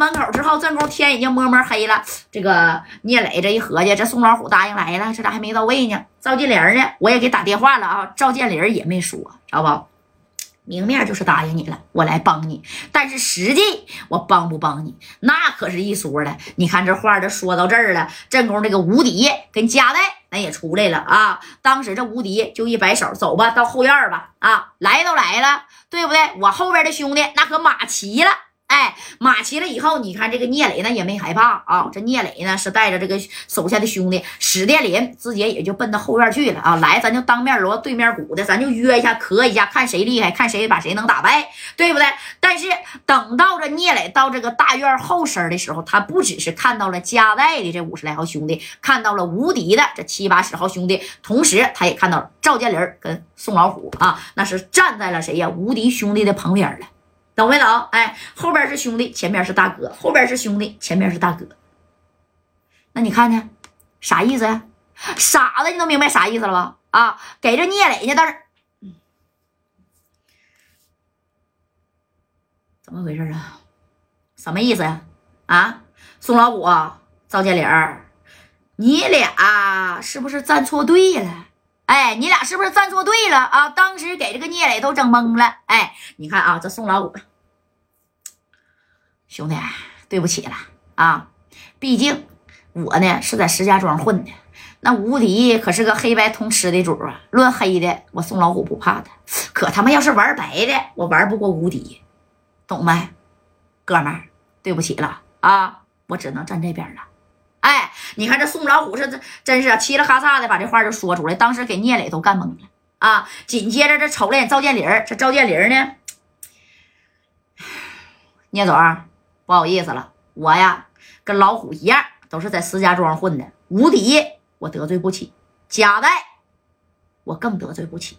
门口之后，正宫天已经摸摸黑了。这个聂磊这一合计，这宋老虎答应来了，这咋还没到位呢？赵建林呢？我也给打电话了啊，赵建林也没说，知道不？明面就是答应你了，我来帮你，但是实际我帮不帮你，那可是一说了。你看这话，都说到这儿了，正宫这个无敌跟加代那也出来了啊。当时这无敌就一摆手，走吧，到后院吧。啊，来都来了，对不对？我后边的兄弟那可马齐了。哎，马齐了以后，你看这个聂磊呢也没害怕啊。这聂磊呢是带着这个手下的兄弟史殿林，直接也就奔到后院去了啊。来，咱就当面锣对面鼓的，咱就约一下，磕一下，看谁厉害，看谁把谁能打败，对不对？但是等到这聂磊到这个大院后身的时候，他不只是看到了加代的这五十来号兄弟，看到了无敌的这七八十号兄弟，同时他也看到赵建林跟宋老虎啊，那是站在了谁呀？无敌兄弟的旁边了。懂没懂？哎，后边是兄弟，前面是大哥；后边是兄弟，前面是大哥。那你看呢？啥意思呀？傻子，你能明白啥意思了吧？啊，给这聂磊呢，但是怎么回事啊？什么意思呀？啊，宋老五、赵建林，你俩是不是站错队了？哎，你俩是不是站错队了啊？当时给这个聂磊都整懵了。哎，你看啊，这宋老五。兄弟，对不起了啊！毕竟我呢是在石家庄混的，那无敌可是个黑白通吃的主啊。论黑的，我宋老虎不怕他，可他妈要是玩白的，我玩不过无敌，懂没？哥们，对不起了啊！我只能站这边了。哎，你看这宋老虎是真真是，嘁哩喀嚓的把这话就说出来，当时给聂磊都干懵了啊！紧接着这瞅了眼赵建林，这赵建林呢，聂总。不好意思了，我呀跟老虎一样，都是在石家庄混的，无敌我得罪不起，贾代我更得罪不起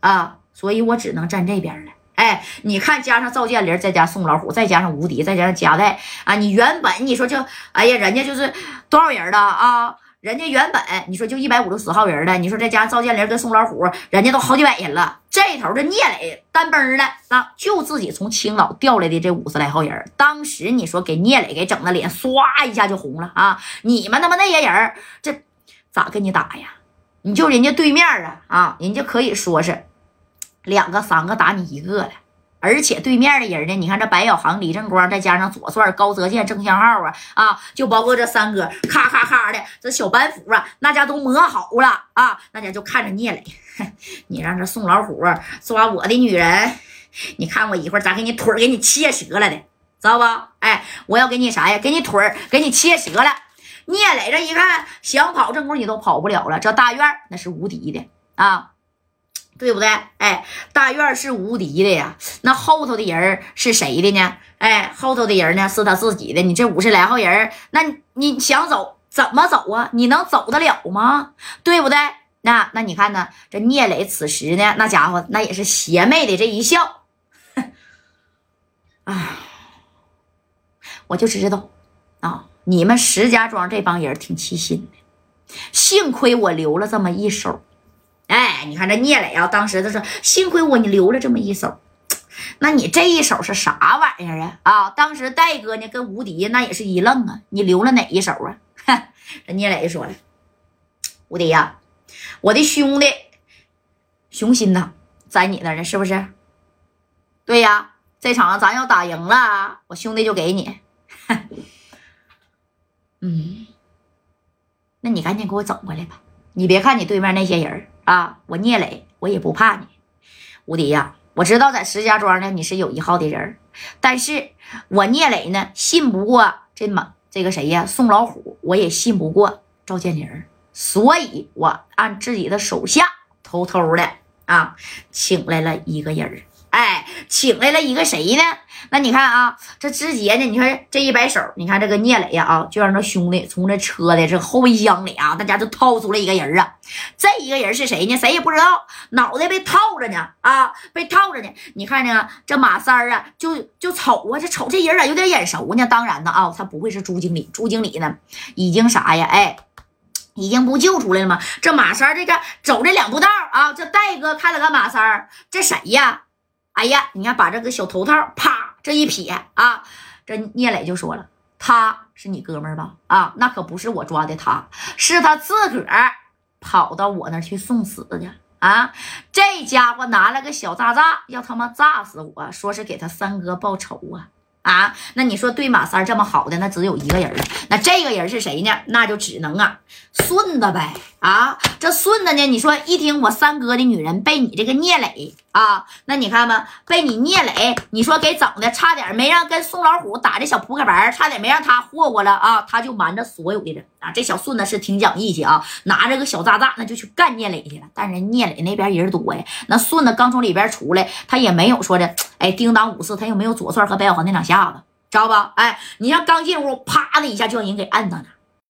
啊，所以我只能站这边了。哎，你看，加上赵建林，再加宋老虎，再加上无敌，再加上贾代啊，你原本你说就，哎呀，人家就是多少人了啊？人家原本你说就一百五六十号人了，你说再加上赵建林跟宋老虎，人家都好几百人了。这头这聂磊单崩的，那就自己从青岛调来的这五十来号人，当时你说给聂磊给整的脸唰一下就红了啊！你们他妈那些人，这咋跟你打呀？你就人家对面啊啊，人家可以说是两个三个打你一个了。而且对面的人呢？你看这白小航、李正光，再加上左帅高泽健、郑相浩啊啊，就包括这三哥，咔咔咔的这小板斧啊，那家都磨好了啊，那家就看着聂磊，你让这宋老虎抓我的女人，你看我一会儿咋给你腿给你切折了的，知道不？哎，我要给你啥呀？给你腿给你切折了。聂磊这一看，想跑正宫你都跑不了了，这大院那是无敌的啊。对不对？哎，大院是无敌的呀。那后头的人是谁的呢？哎，后头的人呢是他自己的。你这五十来号人，那你想走怎么走啊？你能走得了吗？对不对？那那你看呢？这聂磊此时呢，那家伙那也是邪魅的这一笑，啊，我就知道啊，你们石家庄这帮人挺齐心的，幸亏我留了这么一手。哎，你看这聂磊啊，当时他说：“幸亏我你留了这么一手，那你这一手是啥玩意儿啊？”啊，当时戴哥呢跟吴迪那也是一愣啊，你留了哪一手啊？这聂磊说了：“吴迪呀，我的兄弟熊心呐，在你那呢，是不是？对呀，这场咱要打赢了，我兄弟就给你。嗯，那你赶紧给我整回来吧。你别看你对面那些人。”啊，我聂磊，我也不怕你，无敌呀！我知道在石家庄呢，你是有一号的人但是我聂磊呢，信不过这马这个谁呀？宋老虎，我也信不过赵建林所以我按自己的手下偷偷的啊，请来了一个人哎，请来了一个谁呢？那你看啊，这直接呢，你看这一摆手，你看这个聂磊呀啊，就让这兄弟从这车的这后备箱里啊，大家就掏出了一个人啊。这一个人是谁呢？谁也不知道，脑袋被套着呢啊，被套着呢。你看呢，这马三儿啊，就就瞅啊，这瞅这人咋有点眼熟呢？当然呢啊，他不会是朱经理，朱经理呢已经啥呀？哎，已经不救出来了吗？这马三这个走这两步道啊，这戴哥看了看马三，这谁呀？哎呀，你看把这个小头套啪。这一撇啊，这聂磊就说了，他是你哥们儿吧？啊，那可不是我抓的他，是他自个儿跑到我那去送死去啊！这家伙拿了个小炸炸，要他妈炸死我，说是给他三哥报仇啊！啊，那你说对马三这么好的，那只有一个人了。那这个人是谁呢？那就只能啊，顺子呗。啊，这顺子呢？你说一听我三哥的女人被你这个聂磊啊，那你看吧，被你聂磊，你说给整的，差点没让跟宋老虎打这小扑克牌，差点没让他霍霍了啊！他就瞒着所有的人啊。这小顺子是挺讲义气啊，拿着个小炸炸，那就去干聂磊去了。但是聂磊那边人多呀，那顺子刚从里边出来，他也没有说的，哎，叮当五四，他又没有左帅和白小航那两下。子知道吧？哎，你像刚进屋，啪的一下就让人给按上了。